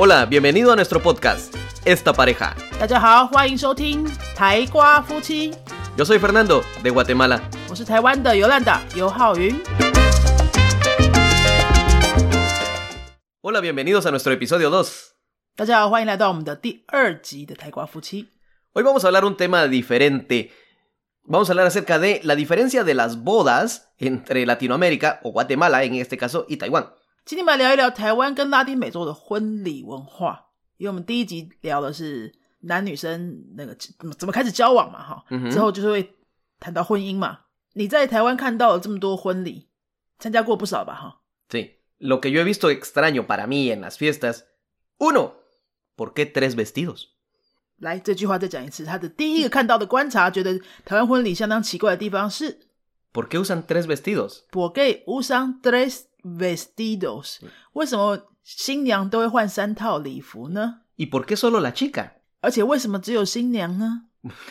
Hola, bienvenido a nuestro podcast, Esta Pareja. Yo soy Fernando, de Guatemala. Hola, bienvenidos a nuestro episodio 2. Hoy vamos a hablar un tema diferente. Vamos a hablar acerca de la diferencia de las bodas entre Latinoamérica, o Guatemala en este caso, y Taiwán. 今天我们来聊一聊台湾跟拉丁美洲的婚礼文化，因为我们第一集聊的是男女生那个怎么开始交往嘛，哈，嗯之后就是会谈到婚姻嘛。你在台湾看到了这么多婚礼，参加过不少吧，哈。Sí, lo que yo he visto extraño para mí en las fiestas. Uno, ¿por qué tres vestidos? 来，这句话再讲一次。他的第一个看到的观察，觉得台湾婚礼相当奇怪的地方是 ¿Por qué usan tres vestidos? ¿Por qué usan tres vestidos？为什么新娘都会换三套礼服呢？ ¿Y por qué solo la chica? 而且为什么只有新娘呢？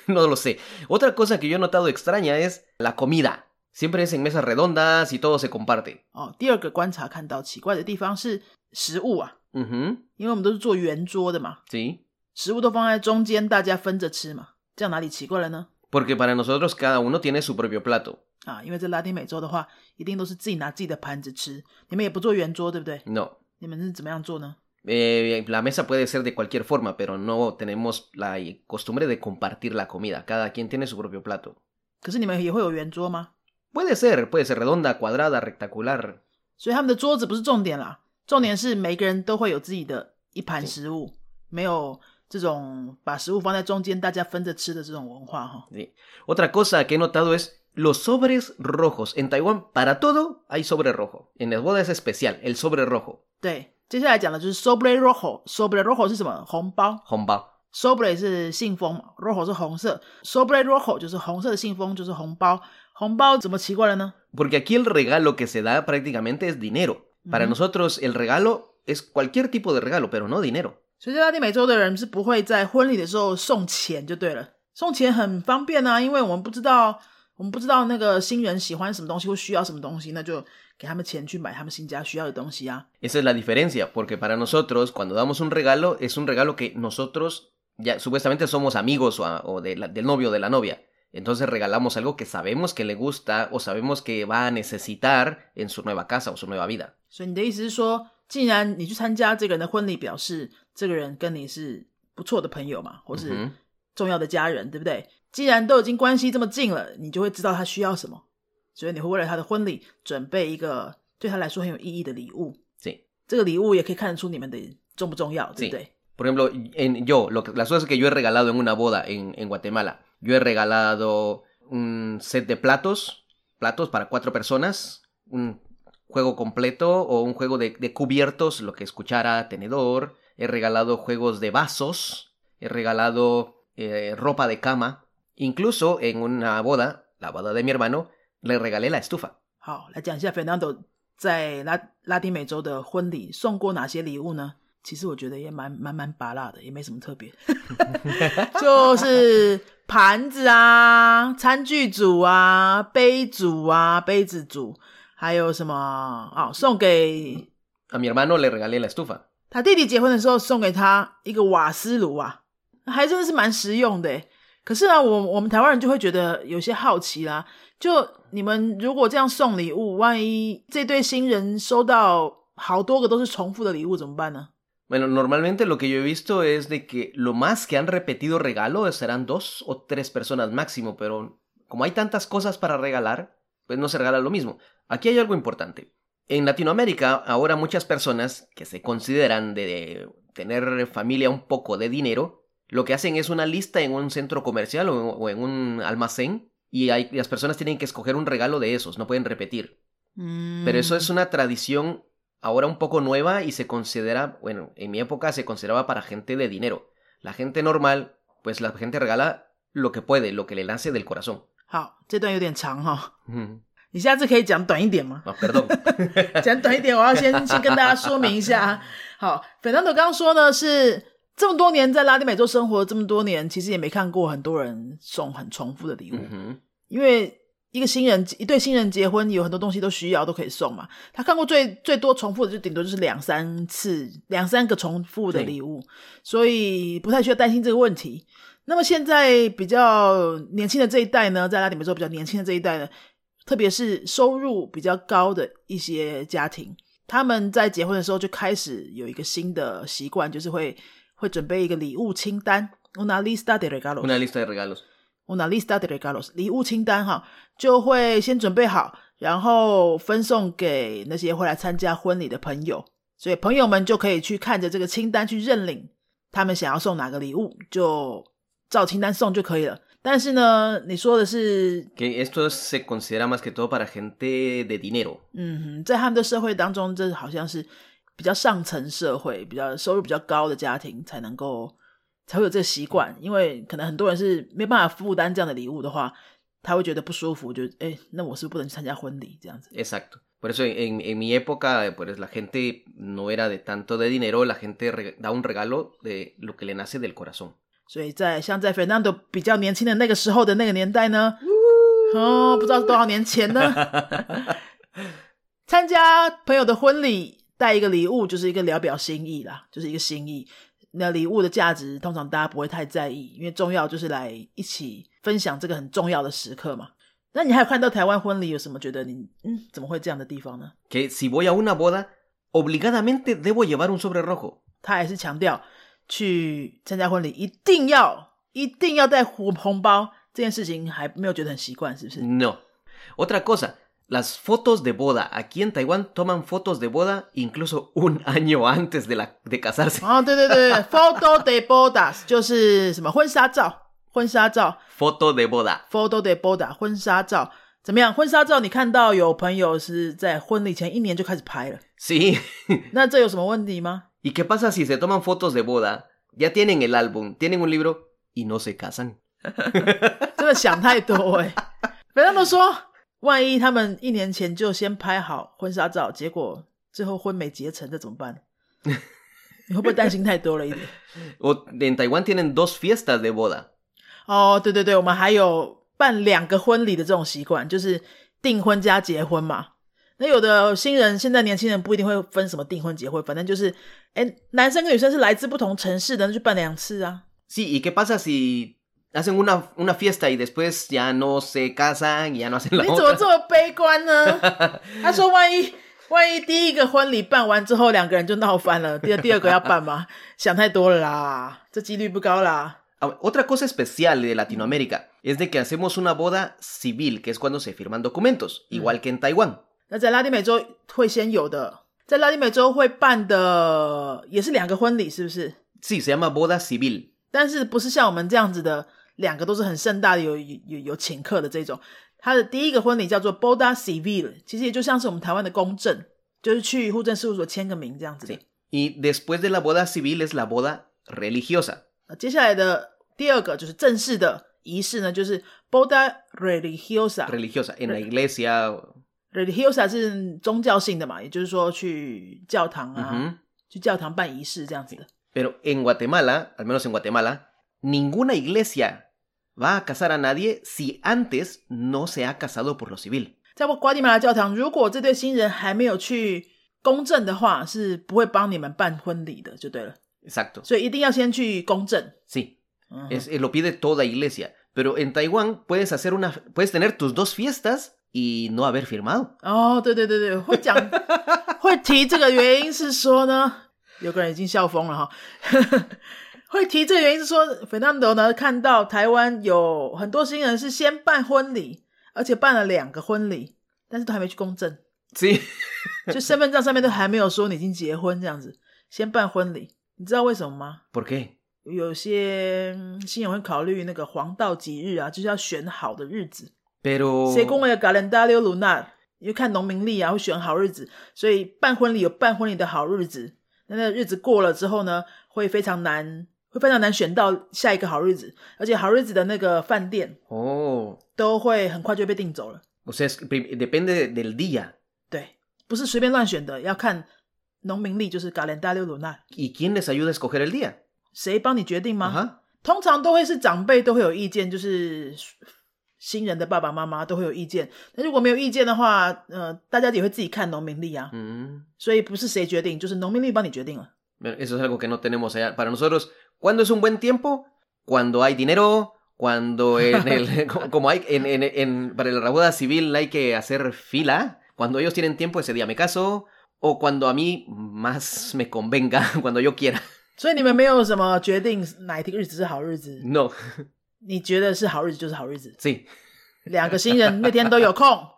No lo sé. Otra cosa que yo he notado extraña es la comida. Siempre es en mesas redondas y todo se comparte. 哦，第二个观察看到奇怪的地方是食物啊， Ujú, 因为我们都是做圆桌的嘛， Sí. 食物都放在中间，大家分着吃嘛，这样哪里奇怪了呢？ Porque para nosotros cada uno tiene su propio plato. 啊，因为在拉丁美洲的话，一定都是自己拿自己的盘子吃，你们也不做圆桌，对不对？No. 你们是怎么样做呢？Eh, la mesa puede ser de cualquier forma, pero no tenemos la costumbre de compartir la comida. Cada quien tiene su propio plato. 可是你们也会有圆桌吗？Puede ser, puede ser redonda, cuadrada, rectangular. 所以他们的桌子不是重点啦，重点是每个人都会有自己的一盘食物，没有这种把食物放在中间大家分着吃的这种文化哈。Sí. Otra cosa que he notado es los sobres rojos. En Taiwán, para todo hay sobre rojo. En las bodas es especial, el sobre rojo. 对，接下来讲的就是 sobre rojo，sobre rojo 是什么？红包 Hongbao. ，sobre 是信封嘛，rojo 是红色，sobre rojo 就是红色的信封，就是红包。红包怎么奇怪了呢？ Porque aquí el regalo que se da prácticamente es dinero. Para Ujú. nosotros el regalo es cualquier tipo de regalo, pero no dinero. 所以在拉丁美洲的人是不会在婚礼的时候送钱就对了，送钱很方便啊，因为我们不知道 我们不知道那个新人喜欢什么东西或需要什么东西，那就给他们钱去买他们新家需要的东西啊。Esa es la diferencia, porque para nosotros cuando damos un regalo es un regalo que nosotros ya supuestamente somos amigos o, a- o de la- del novio o de la novia. Entonces regalamos algo que sabemos que le gusta o sabemos que va a necesitar en su nueva casa o su nueva vida. 所以你的意思是说，既然你去参加这个人的婚礼，表示这个人跟你是不错的朋友嘛，或是重要的家人，对不对？既然都已经关系这么近了，你就会知道他需要什么，所以你会为了他的婚礼准备一个对他来说很有意义的礼物。 Sí. 这个礼物也可以看得出你们的重不重要，对不对？ Por ejemplo, en, yo, lo que- las cosas que yo he regalado en una boda en, en Guatemala, yo he regalado un set de platos, platos para cuatro personas, un juego completo o un juego de, de cubiertos, lo que es cuchara, tenedor, he regalado juegos de vasos, he regalado eh, ropa de cama, incluso en una boda, la boda de mi hermano, le regalé la estufa. 好，来讲一下 Fernando 在拉拉丁美洲的婚礼送过哪些礼物呢？其实我觉得也蛮蛮蛮拔辣的，也没什么特别，就是盘子啊、餐具组啊、杯组啊、杯子组，还有什么哦，送给 A mi hermano le regalé la estufa. 他弟弟结婚的时候送给他一个瓦斯炉啊，还真的是蛮实用的诶。可是呢，我我们台湾人就会觉得有些好奇啦。就你们如果这样送礼物，万一这对新人收到好多个都是重复的礼物怎么办呢？ Bueno, normalmente lo que yo he visto es de que lo más que han repetido regalo serán dos o tres personas máximo, pero como hay tantas cosas para regalar, pues no se regala lo mismo. Aquí hay algo importante. En Latinoamérica, ahora muchas personas que se consideran de tener familia un poco de dinero, lo que hacen es una lista en un centro comercial o, o en un almacén y hay, las personas tienen que escoger un regalo de esos, no pueden repetir. 嗯， Pero eso es una tradición ahora un poco nueva y se considera, bueno, en mi época se consideraba para gente de dinero. La gente normal, pues la gente regala lo que puede, lo que le nace del corazón. 好，这段有点长哈、 Ujú. 你下次可以讲短一点吗？ Ah, perdón. 讲短一点，我要先先跟大家说明一下。好，Fernando 刚刚说呢，是 这么多年在拉丁美洲生活这么多年，其实也没看过很多人送很重复的礼物.因为一个新人一对新人结婚，有很多东西都需要，都可以送嘛。他看过最最多重复的，就顶多就是两三次、两三个重复的礼物，所以不太需要担心这个问题。那么现在比较年轻的这一代呢，在拉丁美洲比较年轻的这一代呢，特别是收入比较高的一些家庭，他们在结婚的时候就开始有一个新的习惯，就是会会准备一个礼物清单，una lista de regalos，una lista de regalos。una lista de regalos，礼物清单哈，就会先准备好，然后分送给那些会来参加婚礼的朋友，所以朋友们就可以去看着这个清单去认领他们想要送哪个礼物，就照清单送就可以了。但是呢，你说的是，que esto se considera más que todo para gente de dinero。嗯哼，在他们的社会当中，这好像是比较上层社会、比较收入比较高的家庭才能够。才会有这个习惯，因为可能很多人是没办法负担这样的礼物的话，他会觉得不舒服，就哎，那我是不能参加婚礼这样子。Exacto. Por eso en, en mi época, pues la gente no era de tanto de dinero, la gente da un regalo de lo que le nace del corazón. 所以在像在 Fernando 比较年轻的那个时候的那个年代呢，哦，不知道是多少年前呢，参加朋友的婚礼带一个礼物就是一个聊表心意啦，就是一个心意。那礼物的价值通常大家不会太在意，因为重要就是来一起分享这个很重要的时刻嘛。那你还有看到台湾婚礼有什么觉得你嗯怎么会这样的地方呢？Que si voy a una boda, obligadamente debo llevar un sobre rojo。他还是强调去参加婚礼一定要一定要带红红包这件事情还没有觉得很习惯，是不是？No. Otra cosa. Las fotos de boda. Aquí en Taiwán toman fotos de boda incluso un año antes de, la, de casarse. Ah, foto de bodas 就是什么婚纱照，婚纱照。Foto de boda. Foto de boda 婚纱照怎么样？婚纱照你看到有朋友是在婚礼前一年就开始拍了。Sí. 那这有什么问题吗？¿Y qué pasa si se toman fotos de boda? Ya tienen el álbum, tienen un libro y no se casan. 真的想太多哎、欸。别人都说。 万一他们一年前就先拍好婚纱照，结果最后婚没结成，这怎么办？你 会不会担心太多了一点？我 en Taiwan tienen dos fiestas de boda。哦，对对对，我们还有办两个婚礼的这种习惯，就是订婚加结婚嘛。那有的新人，现在年轻人不一定会分什么订婚结婚，反正就是，哎，男生跟女生是来自不同城市的，那就办两次啊。Sí, ¿y qué pasa si hacen una, una fiesta y después ya no se casan y ya no hacen la 你怎么这么悲观呢？他说万一万一第一个婚礼办完之后两个人就闹翻了，第二第二个要办吗？想太多了啦，这几率不高啦。Otra cosa especial de Latinoamérica es de que hacemos una boda civil, que es cuando se firman documentos, igual que en Taiwán. 那在拉丁美洲会先有的，在拉丁美洲会办的也是两个婚礼，是不是？Sí, se llama boda civil. 但是不是像我们这样子的。 两个都是很盛大的，有有有请客的这种。他的第一个婚礼叫做 boda civil，其实也就像是我们台湾的公证，就是去户政事务所签个名这样子的。Y después de la boda civil es la boda religiosa。接下来的第二个就是正式的仪式呢，就是 boda religiosa。religiosa en la iglesia。religiosa 是宗教性的嘛，也就是说去教堂啊，去教堂办仪式这样子的。Pero en Guatemala, al menos en Guatemala, ninguna iglesia va a casar a nadie si antes no se ha casado por lo civil。在瓜地马拉教堂，如果这对新人还没有去公证的话，是不会帮你们办婚礼的，就对了。Exacto。所以一定要先去公证。Sí. Es, lo pide toda iglesia. Pero en Taiwán puedes hacer una, puedes tener tus dos fiestas y no haber firmado. 哦，对对对对，会讲会提这个原因是说呢，有个人已经笑疯了哈。 会提这个原因是说，Fernando 呢看到台湾有很多新人是先办婚礼，而且办了两个婚礼，但是都还没去公证，就身份证上面都还没有说你已经结婚这样子，先办婚礼，你知道为什么吗？Por qué？有些新人会考虑那个黄道吉日啊，就是要选好的日子。Pero según el calendario lunar，因为看农民历啊，会选好日子，所以办婚礼有办婚礼的好日子。那那日子过了之后呢，会非常难。会非常难选到下一个好日子，而且好日子的那个饭店哦，都会很快就被订走了。O sea, depende del día。对，不是随便乱选的，要看农民历，就是 calendario lunar。¿Y quién les ayuda a escoger el día？谁帮你决定吗？通常都会是长辈都会有意见，就是新人的爸爸妈妈都会有意见。那如果没有意见的话，呃，大家也会自己看农民历啊。Mm. 所以不是谁决定，就是农民历帮你决定了。Eso es algo que no tenemos allá. Para nosotros, ¿cuándo es un buen tiempo? Cuando hay dinero, cuando en el, como- como hay en, en- en- para la boda civil hay que hacer fila. Cuando ellos tienen tiempo, ese día me caso. O cuando a mí más me convenga, cuando yo quiera. 所以你们没有什么决定哪一天日子是好日子， No, 你觉得是好日子就是好日子。 sí, 两个新人那天都有空，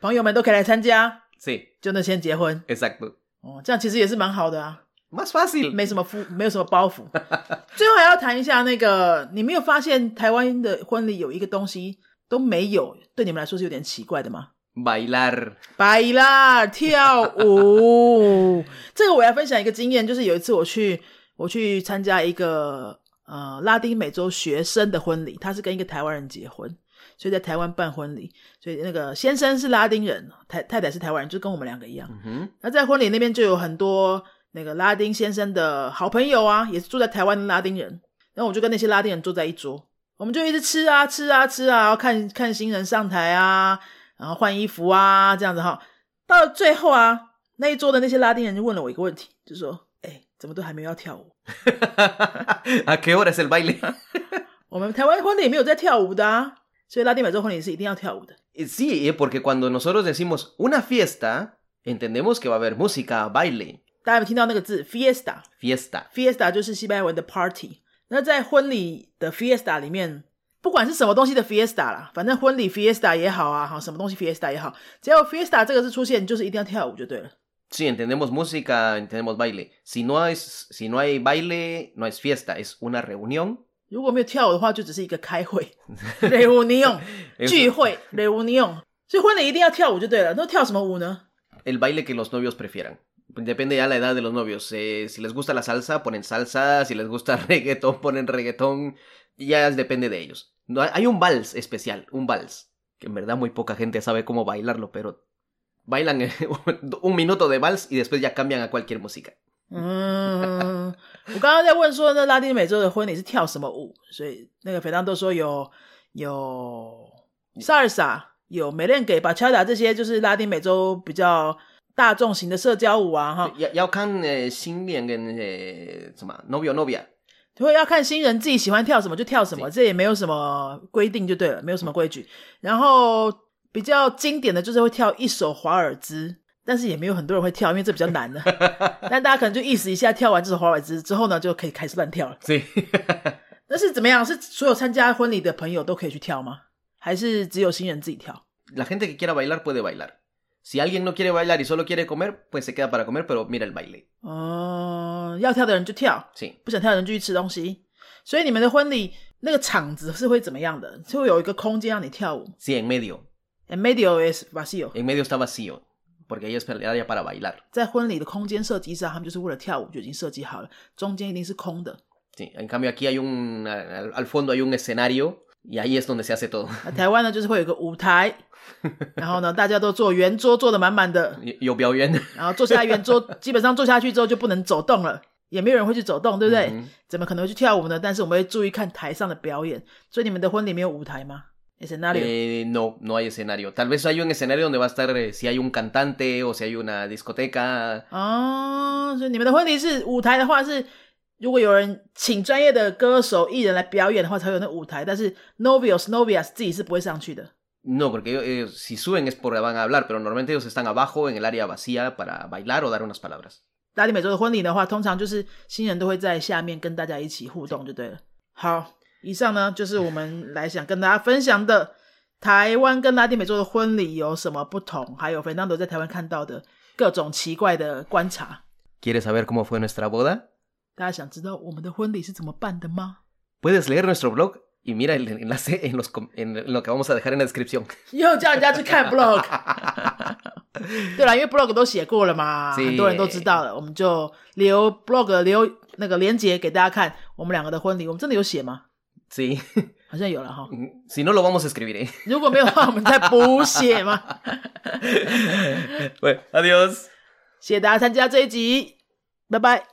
朋友们都可以来参加， sí, 就那天结婚。 exacto. 哦，这样其实也是蛮好的啊。 Más fácil. 没什么负，没有什么包袱。最后还要谈一下那个，你没有发现台湾的婚礼有一个东西都没有，对你们来说是有点奇怪的吗？Bailar. 白啦，跳舞。这个我要分享一个经验，就是有一次我去我去参加一个呃拉丁美洲学生的婚礼，他是跟一个台湾人结婚，所以在台湾办婚礼，所以那个先生是拉丁人，太太太是台湾人，就跟我们两个一样。Ujú. 那在婚礼那边就有很多那个拉丁先生的好朋友啊，也是住在台湾的拉丁人。然后我就跟那些拉丁人坐在一桌，我们就一直吃啊吃啊吃啊，然后看看新人上台啊，然后换衣服啊，这样子哈。到了最后啊，那一桌的那些拉丁人就问了我一个问题，就说：“哎，怎么都还没有要跳舞？¿A qué hora es el baile? 我们台湾婚礼没有在跳舞的啊，所以拉丁美洲婚礼是一定要跳舞的。Eh, Sí, eh, porque cuando nosotros decimos una fiesta, entendemos que va a haber música, baile, 大家有听到那个字 fiesta？fiesta. fiesta 就是西班牙文的 party。那在婚礼的 fiesta 里面，不管是什么东西的 fiesta 啦，反正婚礼 fiesta 也好啊，哈，什么东西 fiesta 也好，只要 fiesta 这个字出现，就是一定要跳舞就对了。Sí, entendemos música, entendemos baile. Si no es, si no hay baile, no es fiesta, es una reunión. 如果没有跳舞的话，就只是一个开会 reunión 聚会 reunión。所以婚礼一定要跳舞就对了。那跳什么舞呢？El baile que los novios prefieran. Depende ya la edad de los novios. Eh, si les gusta la salsa, ponen salsa. Si les gusta reggaetón, ponen reggaetón. Ya depende de ellos. No, hay- hay un vals especial, un vals. Que en verdad muy poca gente sabe cómo bailarlo, pero bailan eh, un minuto de vals y después ya cambian a cualquier música. 嗯，我刚刚在问说，那拉丁美洲的婚礼是跳什么舞？所以那个肥当都说有有 salsa，有 merengue、bachata 这些，就是拉丁美洲比较 大众型的社交舞啊，哈。要要看呃新年跟那些什么 novio novia，所以要看新人自己喜欢跳什么就跳什么，这也没有什么规定就对了，没有什么规矩。然后比较经典的就是会跳一首华尔兹，但是也没有很多人会跳，因为这比较难的。但大家可能就意思一下，跳完这首华尔兹之后呢，就可以开始乱跳了。sí. 那是怎么样？是所有参加婚礼的朋友都可以去跳吗？还是只有新人自己跳？La gente que quiera bailar puede bailar. Si alguien no quiere bailar y solo quiere comer, pues se queda para comer, pero mira el baile. 哦、要跳的人就跳， Sí. 不想跳的人就去吃东西。所以你们的婚礼那个场子是会怎么样的？是会有一个空间让你跳舞 Sí, en medio. En medio es vacío。 En medio está vacío. Porque ahí es el área para bailar. 在婚礼的空间设计上，他们就是为了跳舞就已经设计好了，中间一定是空的。 Sí. En cambio aquí hay un... Al, al fondo hay un escenario yeah, e s。台湾呢，就是会有个舞台，然后呢，大家都坐圆桌，坐的满满的，有表演。然后坐下圆桌，基本上坐下去之后就不能走动了，也没有人会去走动，对不对？怎么可能会去跳舞呢？但是我们会注意看台上的表演。所以你们的婚礼没有舞台吗？Escenario？No，no hay escenario. Tal vez hay un escenario donde va a estar si hay un cantante o si hay una discoteca. 哦，所以你们的婚礼是舞台的话是。如果有人请专业的歌手、艺人来表演的话，才有那舞台。但是 novios novias 自己是不会上去的。No, porque ellos, eh, si suben es porque van a hablar, pero normalmente ellos están abajo en el área vacía para bailar o dar unas palabras. 拉丁美洲的婚礼的话，通常就是新人都会在下面跟大家一起互动，就对了。好，以上呢就是我们来想跟大家分享的台湾跟拉丁美洲的婚礼有什么不同，还有 Fernando 在台湾看到的各种奇怪的观察。¿Quieres saber cómo fue nuestra boda? 大家想知道我们的婚礼是怎么办的吗？Puedes leer nuestro blog y mira el enlace en, los, en lo que vamos a dejar en la descripción. 又叫人家去看 blog。对了，因为 blog 都写过了嘛，是很多人都知道了，我们就留 blog 留那个链接给大家看我们两个的婚礼。我们真的有写吗？Sí. 好像有了哈。Si no lo vamos a escribir, ¿eh? 如果没有的话，我们再补写嘛。Bueno, adiós. 谢谢大家参加这一集，拜拜。